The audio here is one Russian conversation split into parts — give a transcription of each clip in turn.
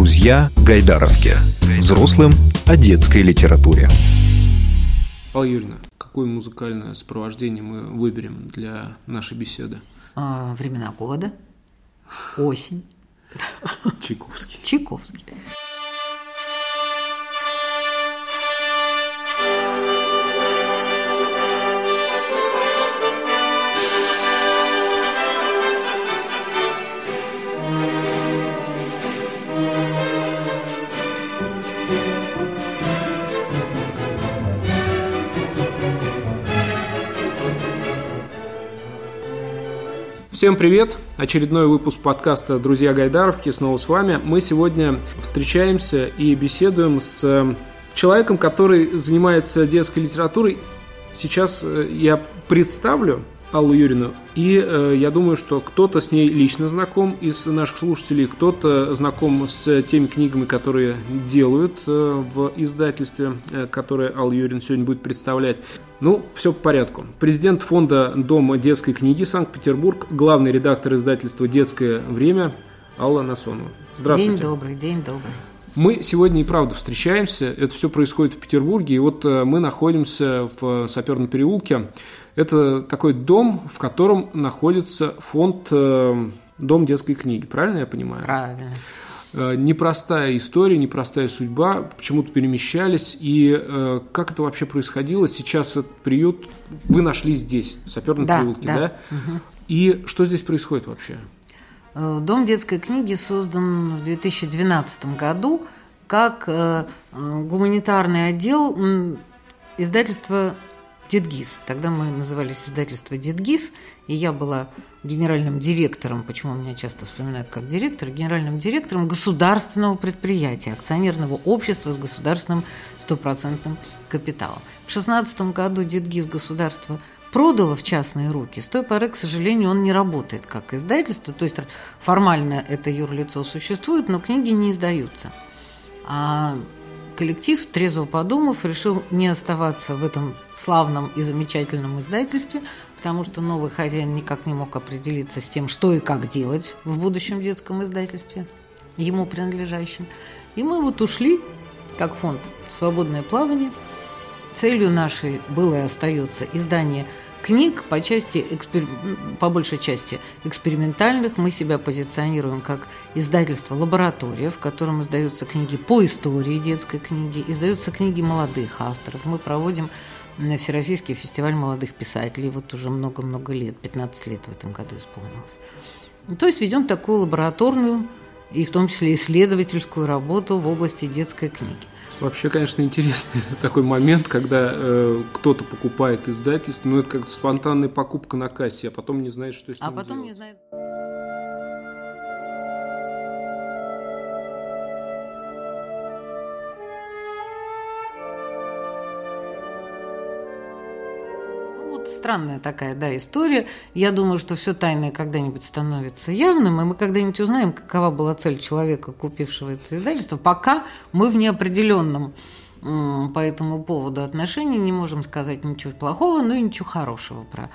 Друзья Гайдаровки. Взрослым о детской литературе. Алла Юрьевна, какое музыкальное сопровождение мы выберем для нашей беседы? А, времена года, осень. Чайковский. Чайковский. Всем привет! Очередной выпуск подкаста «Друзья Гайдаровки» снова с вами. Мы сегодня встречаемся и беседуем с человеком, который занимается детской литературой. Сейчас э, я представлю Аллу Юрину. И э, я думаю, что кто-то с ней лично знаком из наших слушателей, кто-то знаком с теми книгами, которые делают э, в издательстве, э, которое Алла Юрин сегодня будет представлять. Ну, все по порядку. Президент фонда Дома детской книги Санкт-Петербург, главный редактор издательства «Детское время» Алла Насонова. Здравствуйте. День добрый, день добрый. Мы сегодня и правда встречаемся. Это все происходит в Петербурге. И вот э, мы находимся в Саперном переулке. Это такой дом, в котором находится фонд э, Дом детской книги. Правильно я понимаю? Правильно. Э, непростая история, непростая судьба, почему-то перемещались. И э, как это вообще происходило? Сейчас этот приют вы нашли здесь, в Саперном да, переулке, да? да? Угу. И что здесь происходит вообще? Дом детской книги создан в 2012 году как гуманитарный отдел издательства Дедгиз. Тогда мы назывались издательство Дедгиз, и я была генеральным директором, почему меня часто вспоминают как директор, генеральным директором государственного предприятия, акционерного общества с государственным стопроцентным капиталом. В 2016 году Дедгиз государство продало в частные руки. С той поры, к сожалению, он не работает как издательство, то есть формально это юрлицо существует, но книги не издаются. А коллектив, трезво подумав, решил не оставаться в этом славном и замечательном издательстве, потому что новый хозяин никак не мог определиться с тем, что и как делать в будущем детском издательстве, ему принадлежащем. И мы вот ушли, как фонд «Свободное плавание». Целью нашей было и остается издание – книг по части, экспер... по большей части экспериментальных. Мы себя позиционируем как издательство «Лаборатория», в котором издаются книги по истории детской книги, издаются книги молодых авторов. Мы проводим Всероссийский фестиваль молодых писателей. Вот уже много-много лет, 15 лет в этом году исполнилось. То есть ведем такую лабораторную и в том числе исследовательскую работу в области детской книги. Вообще, конечно, интересный такой момент, когда э, кто-то покупает издательство, ну это как спонтанная покупка на кассе, а потом не знает, что с а ним А потом делать. не знает. Странная такая, да, история. Я думаю, что все тайное когда-нибудь становится явным, и мы когда-нибудь узнаем, какова была цель человека, купившего это издательство. Пока мы в неопределенном по этому поводу отношении не можем сказать ничего плохого, но и ничего хорошего про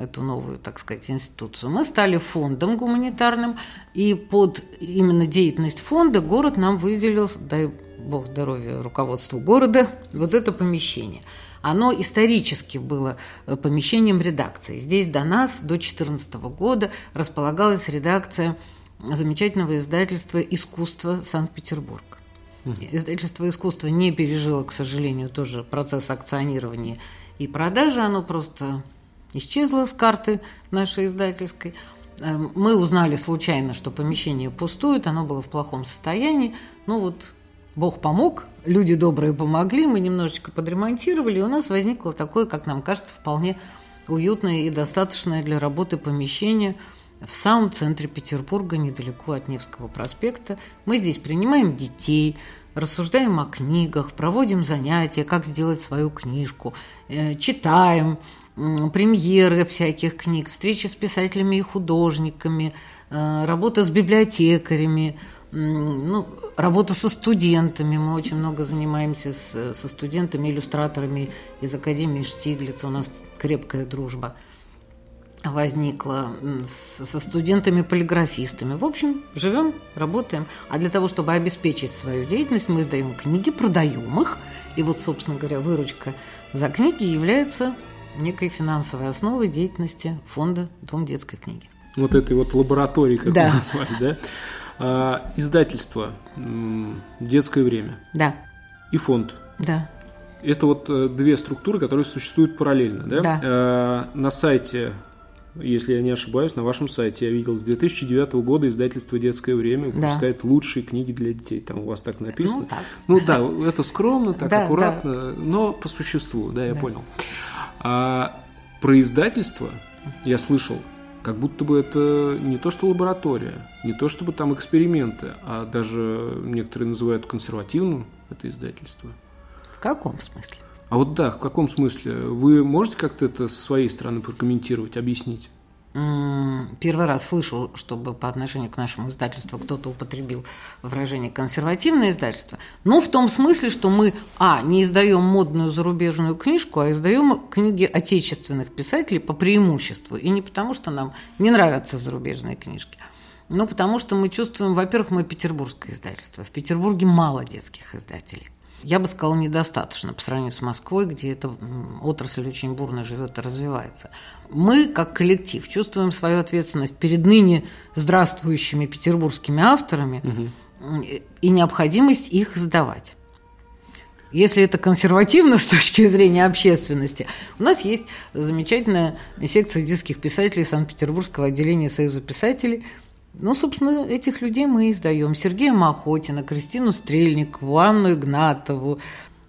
эту новую, так сказать, институцию. Мы стали фондом гуманитарным, и под именно деятельность фонда город нам выделил, дай бог здоровья руководству города, вот это помещение – оно исторически было э, помещением редакции. Здесь до нас, до 2014 года, располагалась редакция замечательного издательства «Искусство Санкт-Петербург». Издательство искусства не пережило, к сожалению, тоже процесс акционирования и продажи. Оно просто исчезло с карты нашей издательской. Эм, мы узнали случайно, что помещение пустует, оно было в плохом состоянии. Ну вот Бог помог, люди добрые помогли, мы немножечко подремонтировали, и у нас возникло такое, как нам кажется, вполне уютное и достаточное для работы помещение в самом центре Петербурга, недалеко от Невского проспекта. Мы здесь принимаем детей, рассуждаем о книгах, проводим занятия, как сделать свою книжку, э, читаем премьеры всяких книг, встречи с писателями и художниками, э, работа с библиотекарями – ну, работа со студентами. Мы очень много занимаемся с, со студентами, иллюстраторами из Академии Штиглица. У нас крепкая дружба. возникла со студентами-полиграфистами. В общем, живем, работаем. А для того, чтобы обеспечить свою деятельность, мы издаем книги, продаем их. И вот, собственно говоря, выручка за книги является некой финансовой основой деятельности фонда «Дом детской книги». Вот этой вот лаборатории, как да. вы назвали, да? А, издательство «Детское время». Да. И фонд. Да. Это вот э, две структуры, которые существуют параллельно, да? Да. А, на сайте если я не ошибаюсь, на вашем сайте я видел с 2009 года издательство «Детское время» выпускает да. лучшие книги для детей. Там у вас так написано. Ну, так. ну да, это скромно, так да, аккуратно, да. но по существу, да, я да. понял. А про издательство я слышал, как будто бы это не то что лаборатория, не то чтобы там эксперименты, а даже некоторые называют консервативным это издательство. В каком смысле? А вот да, в каком смысле? Вы можете как-то это со своей стороны прокомментировать, объяснить? Первый раз слышу, чтобы по отношению к нашему издательству кто-то употребил выражение «консервативное издательство». Ну, в том смысле, что мы, а, не издаем модную зарубежную книжку, а издаем книги отечественных писателей по преимуществу. И не потому, что нам не нравятся зарубежные книжки, но потому что мы чувствуем, во-первых, мы петербургское издательство. В Петербурге мало детских издателей я бы сказала, недостаточно по сравнению с Москвой, где эта отрасль очень бурно живет и развивается. Мы, как коллектив, чувствуем свою ответственность перед ныне здравствующими петербургскими авторами угу. и необходимость их сдавать. Если это консервативно с точки зрения общественности, у нас есть замечательная секция детских писателей Санкт-Петербургского отделения Союза писателей – ну, собственно, этих людей мы издаем. Сергея Махотина, Кристину Стрельникову, Анну Игнатову,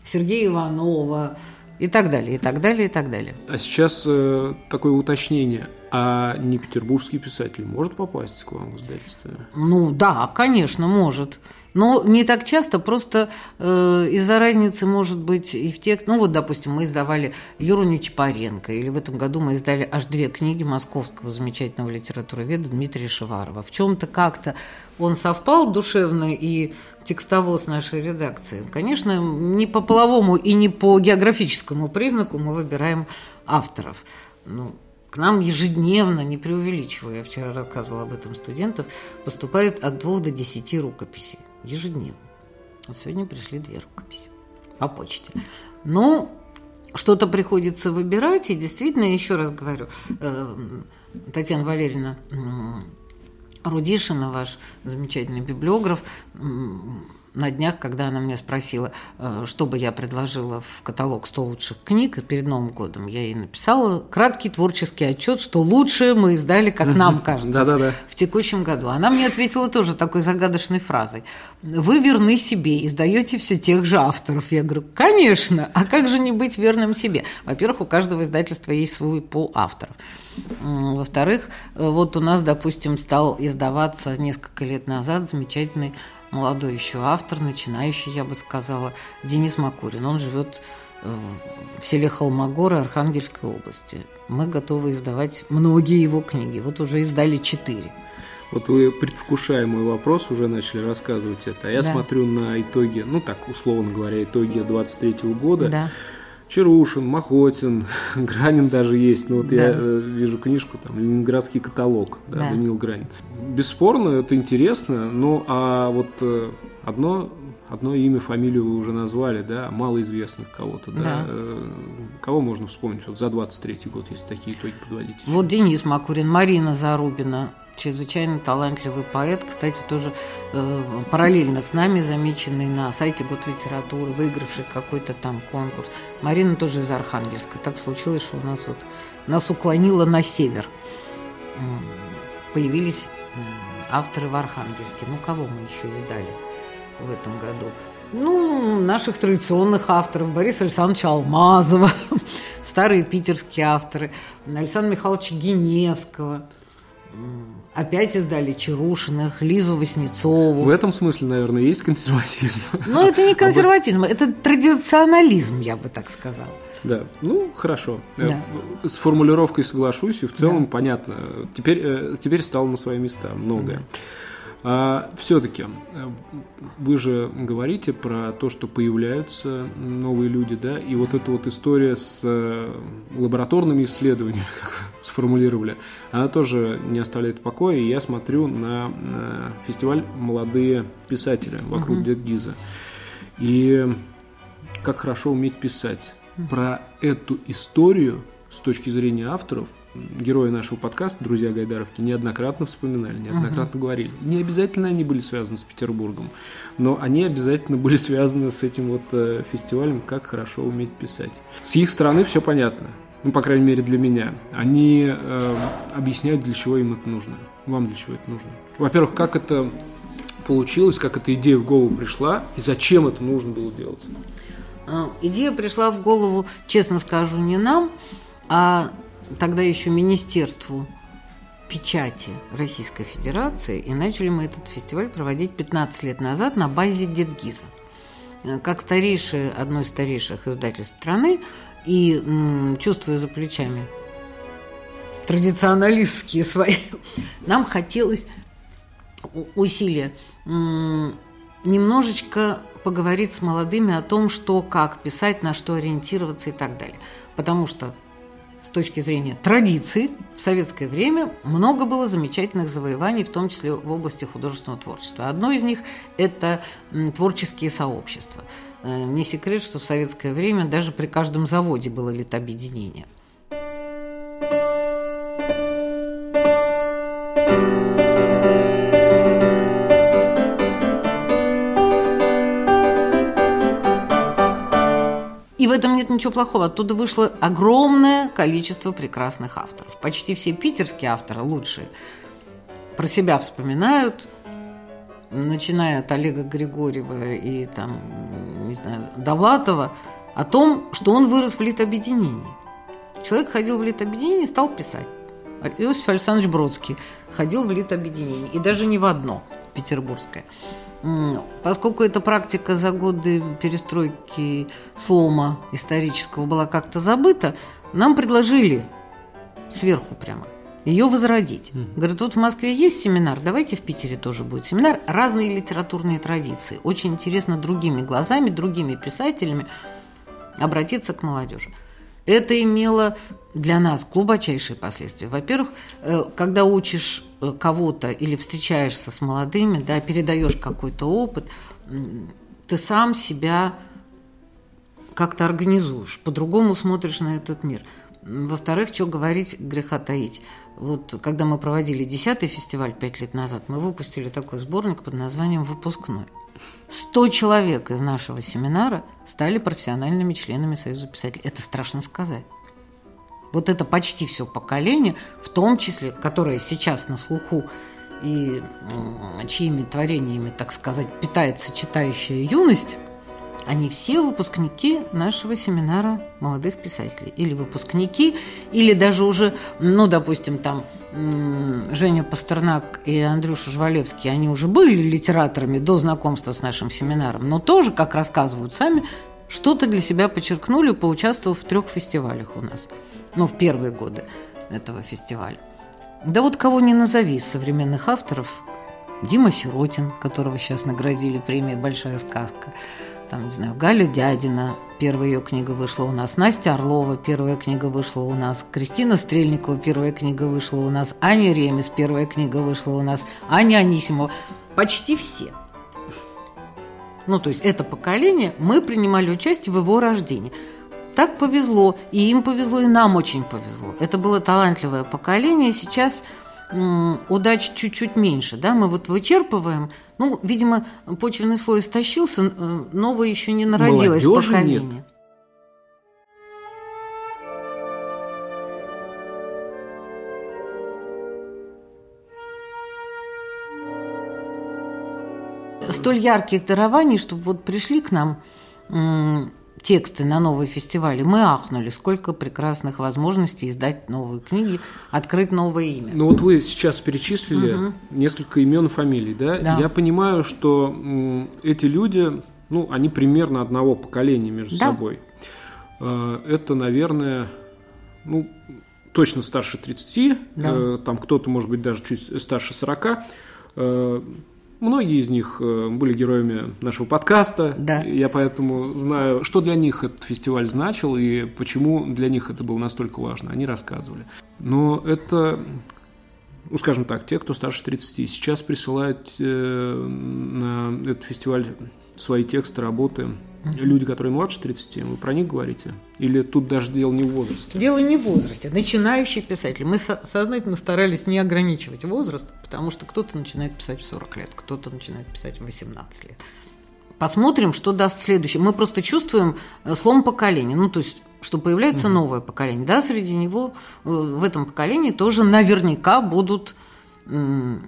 Сергея Иванова и так далее, и так далее, и так далее. А сейчас э, такое уточнение. А не петербургский писатель может попасть к вам в издательство? Ну да, конечно, может. Но не так часто, просто э, из-за разницы, может быть, и в текст. Ну, вот, допустим, мы издавали Юру Нечапаренко, или в этом году мы издали аж две книги московского замечательного литературоведа Дмитрия Шеварова. В чем-то как-то он совпал душевно и текстово с нашей редакцией. Конечно, не по половому и не по географическому признаку мы выбираем авторов. Ну, к нам ежедневно, не преувеличиваю, я вчера рассказывала об этом студентов, поступает от двух до десяти рукописей ежедневно. Вот сегодня пришли две рукописи по почте. Ну, что-то приходится выбирать, и действительно, еще раз говорю, э, Татьяна Валерьевна Рудишина, ваш замечательный библиограф, на днях, когда она меня спросила, э, что бы я предложила в каталог 100 лучших книг перед Новым годом, я ей написала краткий творческий отчет, что лучшее мы издали, как нам кажется, в, в текущем году. Она мне ответила тоже такой загадочной фразой. Вы верны себе, издаете все тех же авторов. Я говорю, конечно, а как же не быть верным себе? Во-первых, у каждого издательства есть свой пол авторов. Во-вторых, вот у нас, допустим, стал издаваться несколько лет назад замечательный молодой еще автор, начинающий, я бы сказала, Денис Макурин. Он живет э, в селе Холмогоры Архангельской области. Мы готовы издавать многие его книги. Вот уже издали четыре. Вот вы, предвкушая мой вопрос, уже начали рассказывать это. А я да. смотрю на итоги, ну так, условно говоря, итоги 23 года. Да. Чарушин, Махотин, Гранин даже есть. Ну вот да. я э, вижу книжку, там, Ленинградский каталог, да, да. Даниил Гранин. Бесспорно, это интересно, ну а вот э, одно, одно имя, фамилию вы уже назвали, да, малоизвестных кого-то, да. да. Э, кого можно вспомнить вот за 23 год, если такие итоги подводить? Вот Денис Макурин, Марина Зарубина, чрезвычайно талантливый поэт, кстати, тоже э, параллельно с нами замеченный на сайте Год литературы, выигравший какой-то там конкурс. Марина тоже из Архангельска. Так случилось, что у нас вот нас уклонило на север. Появились авторы в Архангельске. Ну, кого мы еще издали в этом году? Ну, наших традиционных авторов. Бориса Александровича Алмазова, старые питерские авторы, Александра Михайловича Геневского – Опять издали Чарушиных, Лизу Васнецову. В этом смысле, наверное, есть консерватизм. Ну, это не консерватизм, это традиционализм, я бы так сказала. Да, ну хорошо. Э, да. С формулировкой соглашусь, и в целом да. понятно. Теперь, э, теперь стало на свои места многое. А все-таки э, вы же говорите про то, что появляются новые люди, да, и вот эта вот история с э, лабораторными исследованиями, как вы сформулировали, она тоже не оставляет покоя. И я смотрю на, на фестиваль «Молодые писатели» вокруг mm-hmm. Гиза. И как хорошо уметь писать. Про эту историю с точки зрения авторов герои нашего подкаста, друзья Гайдаровки, неоднократно вспоминали, неоднократно угу. говорили. Не обязательно они были связаны с Петербургом, но они обязательно были связаны с этим вот э, фестивалем «Как хорошо уметь писать». С их стороны все понятно, ну, по крайней мере, для меня. Они э, объясняют, для чего им это нужно. Вам для чего это нужно. Во-первых, как это получилось, как эта идея в голову пришла и зачем это нужно было делать? А, идея пришла в голову, честно скажу, не нам, а тогда еще Министерству печати Российской Федерации, и начали мы этот фестиваль проводить 15 лет назад на базе Дедгиза. Э, как старейшее, одно из старейших издательств страны, и м, чувствуя за плечами традиционалистские свои, нам хотелось усилия немножечко поговорить с молодыми о том, что, как писать, на что ориентироваться и так далее. Потому что с точки зрения традиций в советское время много было замечательных завоеваний, в том числе в области художественного творчества. Одно из них – это творческие сообщества. Э, не секрет, что в советское время даже при каждом заводе было литобъединение – этом нет ничего плохого. Оттуда вышло огромное количество прекрасных авторов. Почти все питерские авторы лучшие про себя вспоминают, начиная от Олега Григорьева и там, не знаю, Довлатова, о том, что он вырос в литобъединении. Человек ходил в литобъединение и стал писать. Иосиф Александрович Бродский ходил в литобъединение, и даже не в одно, петербургское. Поскольку эта практика за годы перестройки слома исторического была как-то забыта, нам предложили сверху прямо ее возродить. Mm. Говорят, вот в Москве есть семинар, давайте в Питере тоже будет семинар. Разные литературные традиции. Очень интересно другими глазами, другими писателями обратиться к молодежи. Это имело для нас глубочайшие последствия. Во-первых, э, когда учишь э, кого-то или встречаешься с молодыми, да, передаешь какой-то опыт, ты сам себя как-то организуешь, по-другому смотришь на этот мир. Во-вторых, что говорить, греха таить. Вот когда мы проводили десятый фестиваль пять лет назад, мы выпустили такой сборник под названием «Выпускной». 100 человек из нашего семинара стали профессиональными членами Союза писателей. Это страшно сказать. Вот это почти все поколение, в том числе, которое сейчас на слуху и чьими творениями, так сказать, питается читающая юность, они все выпускники нашего семинара молодых писателей. Или выпускники, или даже уже, ну, допустим, там Женя Пастернак и Андрюша Жвалевский, они уже были литераторами до знакомства с нашим семинаром, но тоже, как рассказывают сами, что-то для себя подчеркнули, поучаствовав в трех фестивалях у нас. Ну, в первые годы этого фестиваля. Да вот кого не назови из современных авторов. Дима Сиротин, которого сейчас наградили премией «Большая сказка», там, не знаю, Галя Дядина, первая ее книга вышла у нас, Настя Орлова, первая книга вышла у нас, Кристина Стрельникова, первая книга вышла у нас, Аня Ремес, первая книга вышла у нас, Аня Анисимова. Почти все. Ну, то есть это поколение, мы принимали участие в его рождении. Так повезло, и им повезло, и нам очень повезло. Это было талантливое поколение, сейчас удач чуть-чуть меньше, да, мы вот вычерпываем, ну, видимо, почвенный слой истощился, э, новое еще не народилось Молодежи поколение. Нет. столь ярких дарований, чтобы вот пришли к нам тексты на новые фестивали, мы ахнули, сколько прекрасных возможностей издать новые книги, открыть новое имя. Ну вот вы сейчас перечислили угу. несколько имен и фамилий, да? да? Я понимаю, что эти люди, ну, они примерно одного поколения между да. собой. Э, это, наверное, ну, точно старше 30, да. Э, там кто-то, может быть, даже чуть старше 40. Многие из них э, были героями нашего подкаста. Да. Я поэтому знаю, что для них этот фестиваль значил и почему для них это было настолько важно. Они рассказывали. Но это ну, скажем так, те, кто старше 30, сейчас присылают э, на этот фестиваль свои тексты, работы. Люди, которые младше 30, вы про них говорите? Или тут даже дело не в возрасте? Дело не в возрасте. Начинающие писатели. Мы со- сознательно старались не ограничивать возраст, потому что кто-то начинает писать в 40 лет, кто-то начинает писать в 18 лет. Посмотрим, что даст следующее. Мы просто чувствуем э, слом поколения. Ну, то есть что появляется угу. новое поколение. Да, среди него э, в этом поколении тоже наверняка будут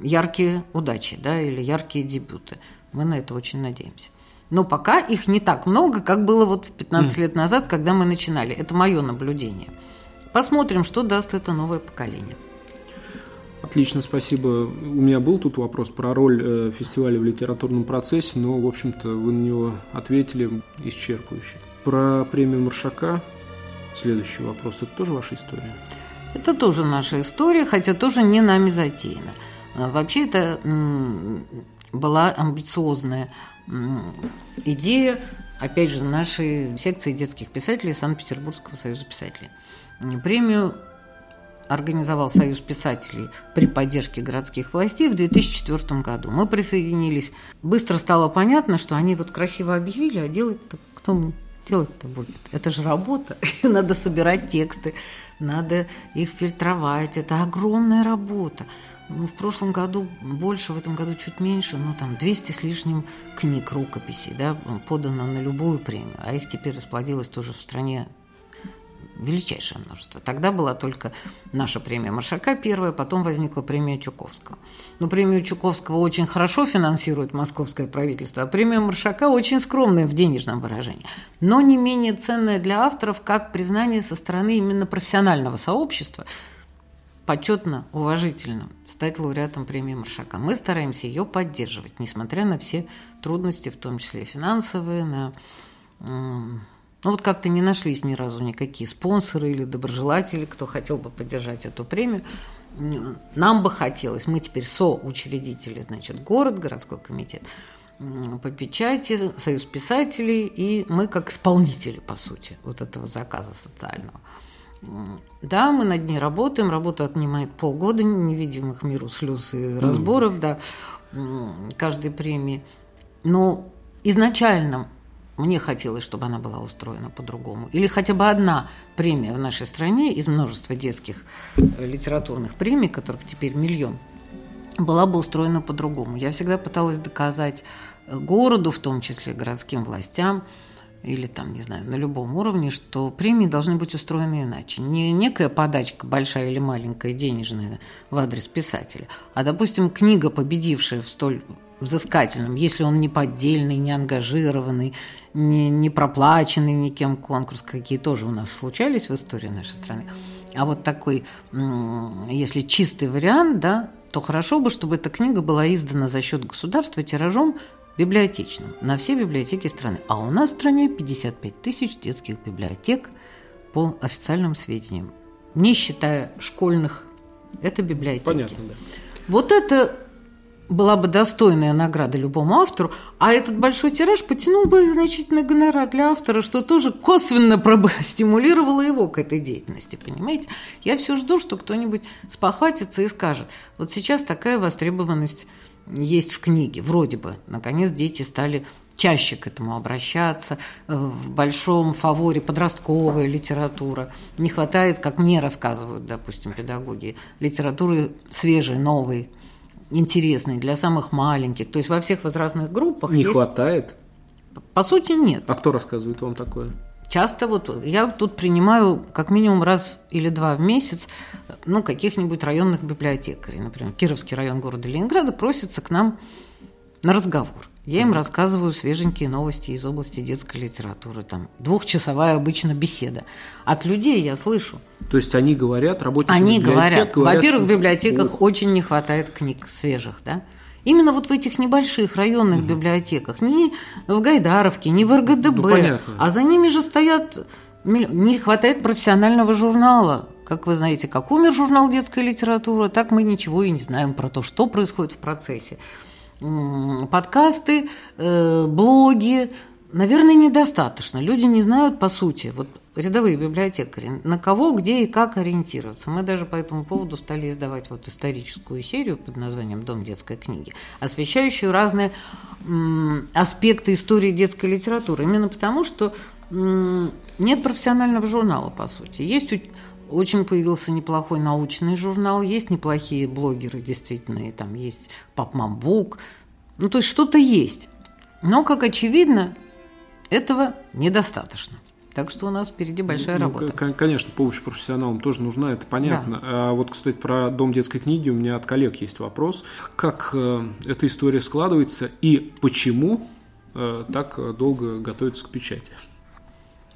яркие удачи, да, или яркие дебюты. Мы на это очень надеемся. Но пока их не так много, как было вот 15 лет назад, когда мы начинали. Это мое наблюдение. Посмотрим, что даст это новое поколение. Отлично, спасибо. У меня был тут вопрос про роль э, фестиваля в литературном процессе, но, в общем-то, вы на него ответили исчерпывающе. Про премию Маршака Следующий вопрос. Это тоже ваша история? Это тоже наша история, хотя тоже не нами затеяна. А, вообще это была амбициозная идея, опять же, нашей секции детских писателей Санкт-Петербургского союза писателей. Премию организовал Союз писателей при поддержке городских властей в 2004 году. Мы присоединились. Быстро стало понятно, что они вот красиво объявили, а делать-то кто делать-то будет? Это же работа. надо собирать тексты, надо их фильтровать. Это огромная работа. Ну, в прошлом году больше, в этом году чуть меньше, ну, там 200 с лишним книг, рукописей, да, подано на любую премию, а их теперь расплодилось тоже в стране величайшее множество. Тогда была только наша премия Маршака первая, потом возникла премия Чуковского. Но премию Чуковского очень хорошо финансирует московское правительство, а премия Маршака очень скромная в денежном выражении, но не менее ценная для авторов, как признание со стороны именно профессионального сообщества, почетно, уважительно стать лауреатом премии Маршака. Мы стараемся ее поддерживать, несмотря на все трудности, в том числе финансовые, на ну вот как-то не нашлись ни разу никакие спонсоры или доброжелатели, кто хотел бы поддержать эту премию. Нам бы хотелось, мы теперь соучредители, значит, город, городской комитет по печати, союз писателей, и мы как исполнители, по сути, вот этого заказа социального. Да, мы над ней работаем, работа отнимает полгода невидимых миру слез и разборов, mm. да, каждой премии. Но изначально мне хотелось, чтобы она была устроена по-другому. Или хотя бы одна премия в нашей стране из множества детских э, литературных премий, которых теперь миллион, была бы устроена по-другому. Я всегда пыталась доказать э, городу, в том числе городским властям, или там, не знаю, на любом уровне, что премии должны быть устроены иначе. Не некая подачка, большая или маленькая, денежная в адрес писателя, а, допустим, книга, победившая в столь взыскательным, если он не поддельный, не ангажированный, не, не проплаченный никем конкурс, какие тоже у нас случались в истории нашей страны. А вот такой, если чистый вариант, да, то хорошо бы, чтобы эта книга была издана за счет государства тиражом библиотечным на все библиотеки страны. А у нас в стране 55 тысяч детских библиотек по официальным сведениям, не считая школьных. Это библиотеки. Понятно, да. Вот это была бы достойная награда любому автору, а этот большой тираж потянул бы значительный гонорар для автора, что тоже косвенно стимулировало его к этой деятельности, понимаете? Я все жду, что кто-нибудь спохватится и скажет, вот сейчас такая востребованность есть в книге, вроде бы. Наконец дети стали чаще к этому обращаться, э, в большом фаворе подростковая литература. Не хватает, как мне рассказывают, допустим, педагоги, литературы свежей, новой, интересный для самых маленьких. То есть во всех возрастных группах Не есть... хватает? По сути, нет. А кто рассказывает вам такое? Часто вот я тут принимаю как минимум раз или два в месяц ну, каких-нибудь районных библиотекарей. Например, Кировский район города Ленинграда просится к нам на разговор. Я им рассказываю свеженькие новости из области детской литературы. Там двухчасовая обычно беседа. От людей я слышу. То есть они говорят, работники Они говорят. говорят Во-первых, в библиотеках Ох. очень не хватает книг свежих, да? Именно вот в этих небольших районных угу. библиотеках, не в Гайдаровке, не в РГДБ, ну, а за ними же стоят не хватает профессионального журнала как вы знаете, как умер журнал «Детская литература», так мы ничего и не знаем про то, что происходит в процессе. Подкасты, э, блоги, наверное, недостаточно. Люди не знают, по сути, вот рядовые библиотекари, на кого, где и как ориентироваться. Мы даже по этому поводу стали издавать вот историческую серию под названием «Дом детской книги», освещающую разные аспекты истории детской литературы. Именно потому, что нет профессионального журнала, по сути. Есть очень появился неплохой научный журнал, есть неплохие блогеры, действительно, и там есть Папмамбук. Ну, то есть что-то есть. Но, как очевидно, этого недостаточно. Так что у нас впереди большая ну, работа. Конечно, помощь профессионалам тоже нужна, это понятно. Да. А вот, кстати, про Дом детской книги у меня от коллег есть вопрос. Как э, эта история складывается и почему э, так долго готовится к печати?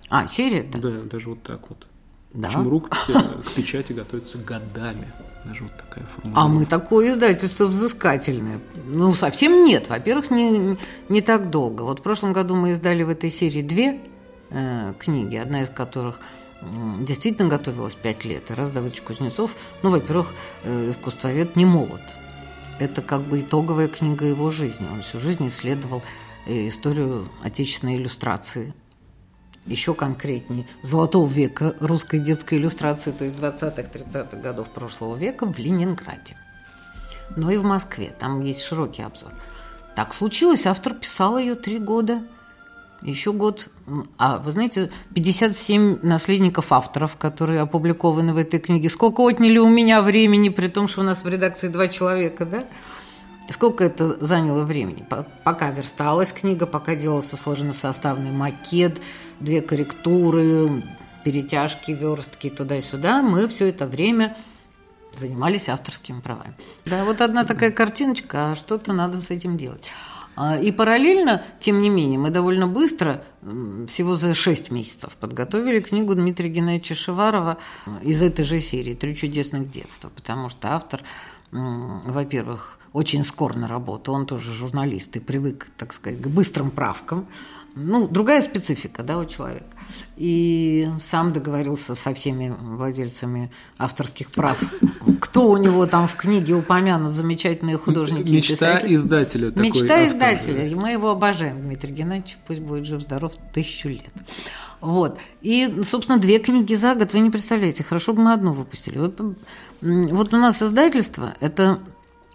А, серия -то? Да, даже вот так вот. Да. Почему рук к печати готовится годами? Даже вот такая формула. А мы такое издательство взыскательное. Ну, совсем нет. Во-первых, не, не так долго. Вот в прошлом году мы издали в этой серии две э, книги, одна из которых действительно готовилась пять лет. Раз Давыдович Кузнецов, ну, во-первых, э, искусствовед не молод. Это как бы итоговая книга его жизни. Он всю жизнь исследовал э, историю отечественной иллюстрации – еще конкретнее, золотого века русской детской иллюстрации, то есть 20-30-х годов прошлого века в Ленинграде. Но и в Москве, там есть широкий обзор. Так случилось, автор писал ее три года, еще год. А вы знаете, 57 наследников авторов, которые опубликованы в этой книге. Сколько отняли у меня времени, при том, что у нас в редакции два человека, да? Сколько это заняло времени? Пока версталась книга, пока делался сложносоставный макет, две корректуры, перетяжки, верстки туда-сюда, мы все это время занимались авторскими правами. Да, вот одна такая картиночка, а что-то надо с этим делать. А, и параллельно, тем не менее, мы довольно быстро, всего за 6 месяцев, подготовили книгу Дмитрия Геннадьевича Шеварова из этой же серии «Три чудесных детства», потому что автор, во-первых, очень скор на работу, он тоже журналист и привык, так сказать, к быстрым правкам, ну, другая специфика, да, у человека. И сам договорился со всеми владельцами авторских прав. Кто у него там в книге упомянут, замечательные художники. Мечта издателя. Мечта издателя. И мы его обожаем, Дмитрий Геннадьевич, пусть будет жив-здоров тысячу лет. Вот. И, собственно, две книги за год, вы не представляете, хорошо бы мы одну выпустили. Вот у нас издательство – это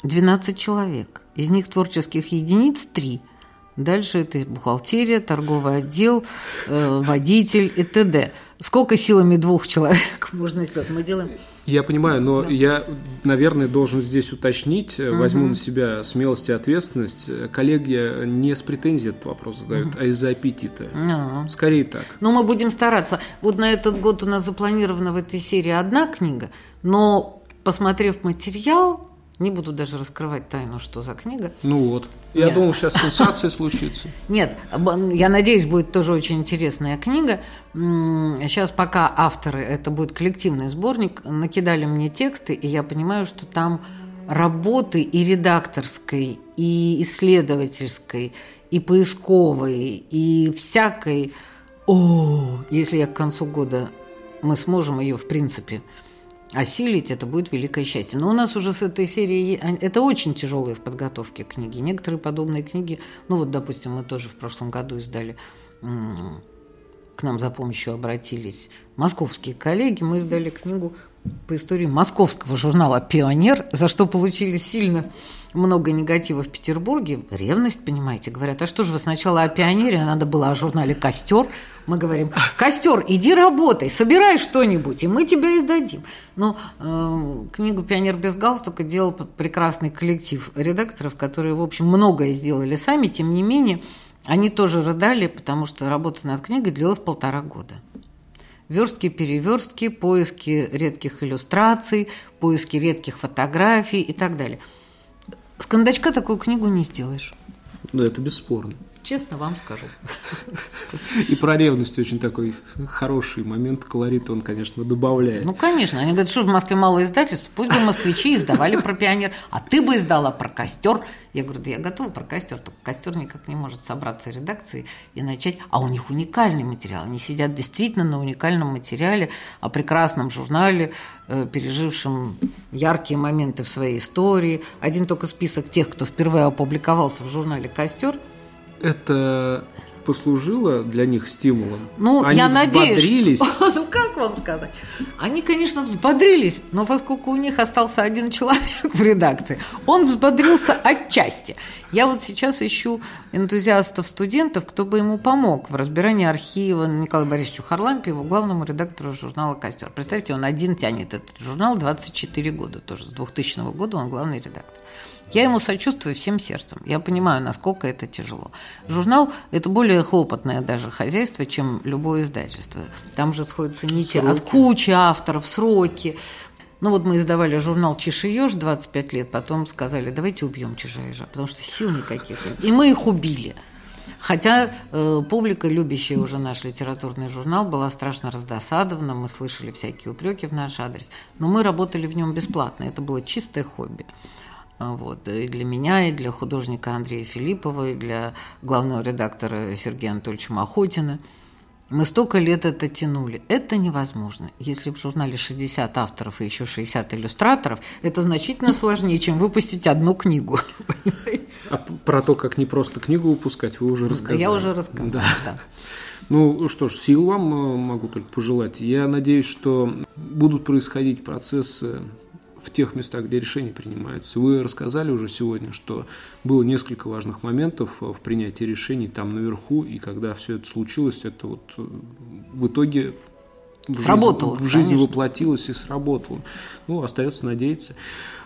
12 человек. Из них творческих единиц – 3 – Дальше это бухгалтерия, торговый отдел, э, водитель и т.д. Сколько силами двух человек можно сделать? Мы делаем... Я понимаю, но да. я, наверное, должен здесь уточнить, угу. возьму на себя смелость и ответственность. Коллеги не с претензией этот вопрос задают, угу. а из-за аппетита. Угу. Скорее так. Но мы будем стараться. Вот на этот год у нас запланирована в этой серии одна книга, но посмотрев материал, не буду даже раскрывать тайну, что за книга. Ну вот. Я Нет. думал, сейчас сенсация случится. Нет, я надеюсь, будет тоже очень интересная книга. Сейчас пока авторы, это будет коллективный сборник, накидали мне тексты, и я понимаю, что там работы и редакторской, и исследовательской, и поисковой, и всякой. О, если я к концу года мы сможем ее, в принципе, осилить, это будет великое счастье. Но у нас уже с этой серии, это очень тяжелые в подготовке книги. Некоторые подобные книги, ну вот, допустим, мы тоже в прошлом году издали, к нам за помощью обратились московские коллеги, мы издали книгу по истории московского журнала «Пионер», за что получили сильно много негатива в Петербурге. Ревность, понимаете, говорят, а что же вы сначала о «Пионере», а надо было о журнале «Костер». Мы говорим, «Костер, иди работай, собирай что-нибудь, и мы тебя издадим». Но э, книгу «Пионер без галстука» делал прекрасный коллектив редакторов, которые, в общем, многое сделали сами, тем не менее, они тоже рыдали, потому что работа над книгой длилась полтора года верстки, переверстки, поиски редких иллюстраций, поиски редких фотографий и так далее. С кондачка такую книгу не сделаешь. Да, это бесспорно. Честно вам скажу. И про ревность очень такой хороший момент, колорит он, конечно, добавляет. Ну, конечно. Они говорят, что в Москве мало издательств, пусть бы москвичи издавали про пионер, а ты бы издала про костер. Я говорю, да я готова про костер, только костер никак не может собраться редакции и начать. А у них уникальный материал. Они сидят действительно на уникальном материале, о прекрасном журнале, э, пережившем яркие моменты в своей истории. Один только список тех, кто впервые опубликовался в журнале «Костер», это послужило для них стимулом? Ну, Они я надеюсь. взбодрились? Что... Ну, как вам сказать? Они, конечно, взбодрились, но поскольку у них остался один человек в редакции, он взбодрился отчасти. Я вот сейчас ищу энтузиастов, студентов, кто бы ему помог в разбирании архива Николаю Борисовичу Харлампиеву, главному редактору журнала «Костер». Представьте, он один тянет этот журнал 24 года, тоже с 2000 года он главный редактор. Я ему сочувствую всем сердцем. Я понимаю, насколько это тяжело. Журнал – это более хлопотное даже хозяйство, чем любое издательство. Там же сходятся нити сроки. от кучи авторов, сроки. Ну вот мы издавали журнал «Чиж и еж» 25 лет, потом сказали, давайте убьем чижа ежа, потому что сил никаких нет. И мы их убили. Хотя э, публика, любящая уже наш литературный журнал, была страшно раздосадована, мы слышали всякие упреки в наш адрес, но мы работали в нем бесплатно, это было чистое хобби. Вот. И для меня, и для художника Андрея Филиппова, и для главного редактора Сергея Анатольевича Махотина. Мы столько лет это тянули. Это невозможно. Если в журнале 60 авторов и еще 60 иллюстраторов, это значительно сложнее, чем выпустить одну книгу. А про то, как не просто книгу выпускать, вы уже рассказали. Да, я уже рассказала, да. да. Ну что ж, сил вам э, могу только пожелать. Я надеюсь, что будут происходить процессы в тех местах, где решения принимаются. Вы рассказали уже сегодня, что было несколько важных моментов в принятии решений там наверху, и когда все это случилось, это вот э, в итоге в сработало, в жизни воплотилось и сработало. Ну, остается надеяться.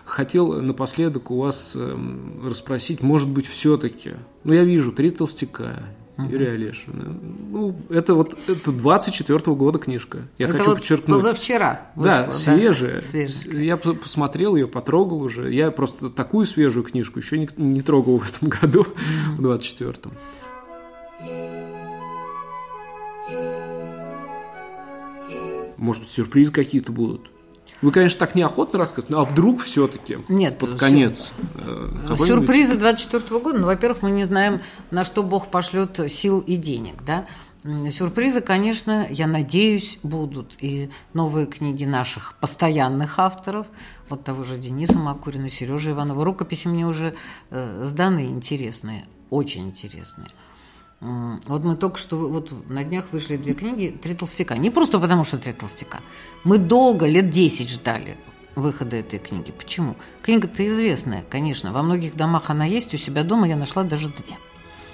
Хотел напоследок у вас э, расспросить, может быть, все-таки, ну, я вижу три толстяка, Угу. Юрия Олешина. Ну, это вот это 24-го года книжка. Я это хочу вот подчеркнуть. Позавчера. Вышла, да, свежая. свежая. Я посмотрел ее, потрогал уже. Я просто такую свежую книжку еще не, не трогал в этом году, угу. в 24-м. Может, сюрпризы какие-то будут? Вы, конечно, так неохотно рассказываете, но а вдруг все-таки Нет, под конец? Э, сюрпризы 24 года, ну, во-первых, мы не знаем, на что Бог пошлет сил и денег, да. Сюрпризы, конечно, я надеюсь, будут. И новые книги наших постоянных авторов, вот того же Дениса Макурина, Сережи Иванова. Рукописи мне уже э, сданы интересные, очень интересные. Вот мы только что, вот на днях вышли две книги «Три толстяка». Не просто потому, что «Три толстяка». Мы долго, лет 10 ждали выхода этой книги. Почему? Книга-то известная, конечно. Во многих домах она есть, у себя дома я нашла даже две.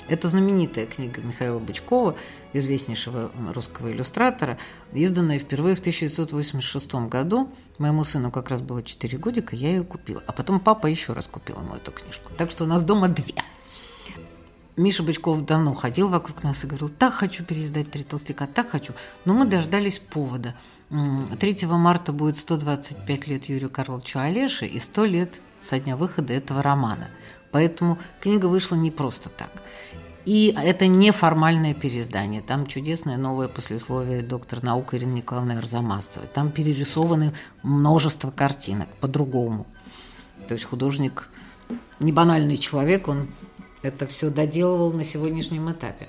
Это знаменитая книга Михаила Бычкова, известнейшего русского иллюстратора, изданная впервые в 1986 году. Моему сыну как раз было 4 годика, я ее купила. А потом папа еще раз купил ему эту книжку. Так что у нас дома две. Миша Бычков давно ходил вокруг нас и говорил, так хочу переиздать «Три толстяка», так хочу. Но мы дождались повода. 3 марта будет 125 лет Юрию Карловичу Олеше и 100 лет со дня выхода этого романа. Поэтому книга вышла не просто так. И это не формальное переиздание. Там чудесное новое послесловие доктор наук Ирины Николаевны Арзамасовой. Там перерисованы множество картинок по-другому. То есть художник не банальный человек, он это все доделывал на сегодняшнем этапе.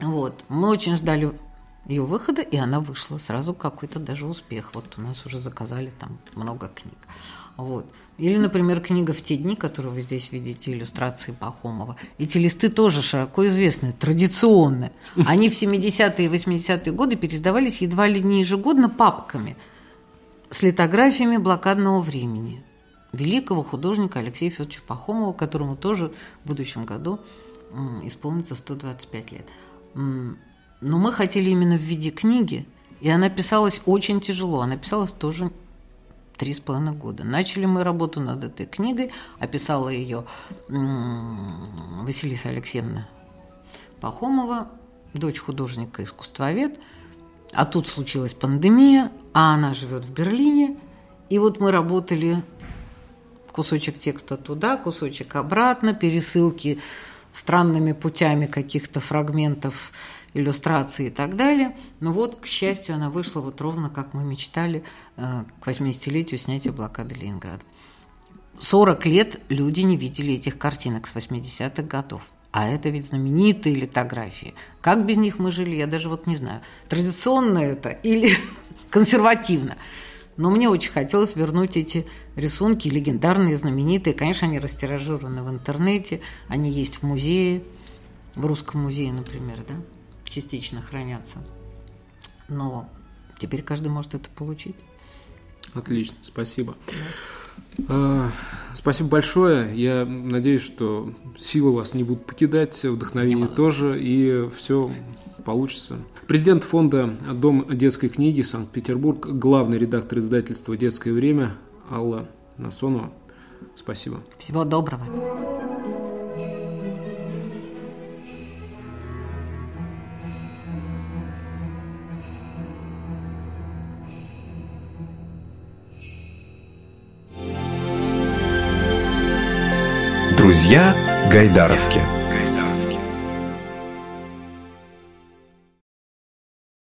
Вот. Мы очень ждали ее выхода, и она вышла. Сразу какой-то даже успех. Вот у нас уже заказали там много книг. Вот. Или, например, книга «В те дни», которую вы здесь видите, иллюстрации Пахомова. Эти листы тоже широко известны, традиционные. Они в 70-е и 80-е годы пересдавались едва ли не ежегодно папками с литографиями блокадного времени великого художника Алексея Федоровича Пахомова, которому тоже в будущем году исполнится 125 лет. Но мы хотели именно в виде книги, и она писалась очень тяжело. Она писалась тоже три с половиной года. Начали мы работу над этой книгой, описала ее Василиса Алексеевна Пахомова, дочь художника-искусствовед. А тут случилась пандемия, а она живет в Берлине. И вот мы работали кусочек текста туда, кусочек обратно, пересылки странными путями каких-то фрагментов иллюстрации и так далее. Но вот, к счастью, она вышла вот ровно как мы мечтали э, к 80-летию снятия блокады Ленинграда. 40 лет люди не видели этих картинок с 80-х годов. А это ведь знаменитые литографии. Как без них мы жили, я даже вот не знаю, традиционно это или консервативно. Но мне очень хотелось вернуть эти рисунки, легендарные, знаменитые. Конечно, они растиражированы в интернете, они есть в музее, в Русском музее, например, да, частично хранятся. Но теперь каждый может это получить. Отлично, спасибо. Да. Спасибо большое. Я надеюсь, что силы вас не будут покидать, вдохновение тоже, и все получится. Президент фонда «Дом детской книги» Санкт-Петербург, главный редактор издательства «Детское время» Алла Насонова. Спасибо. Всего доброго. Друзья Гайдаровки.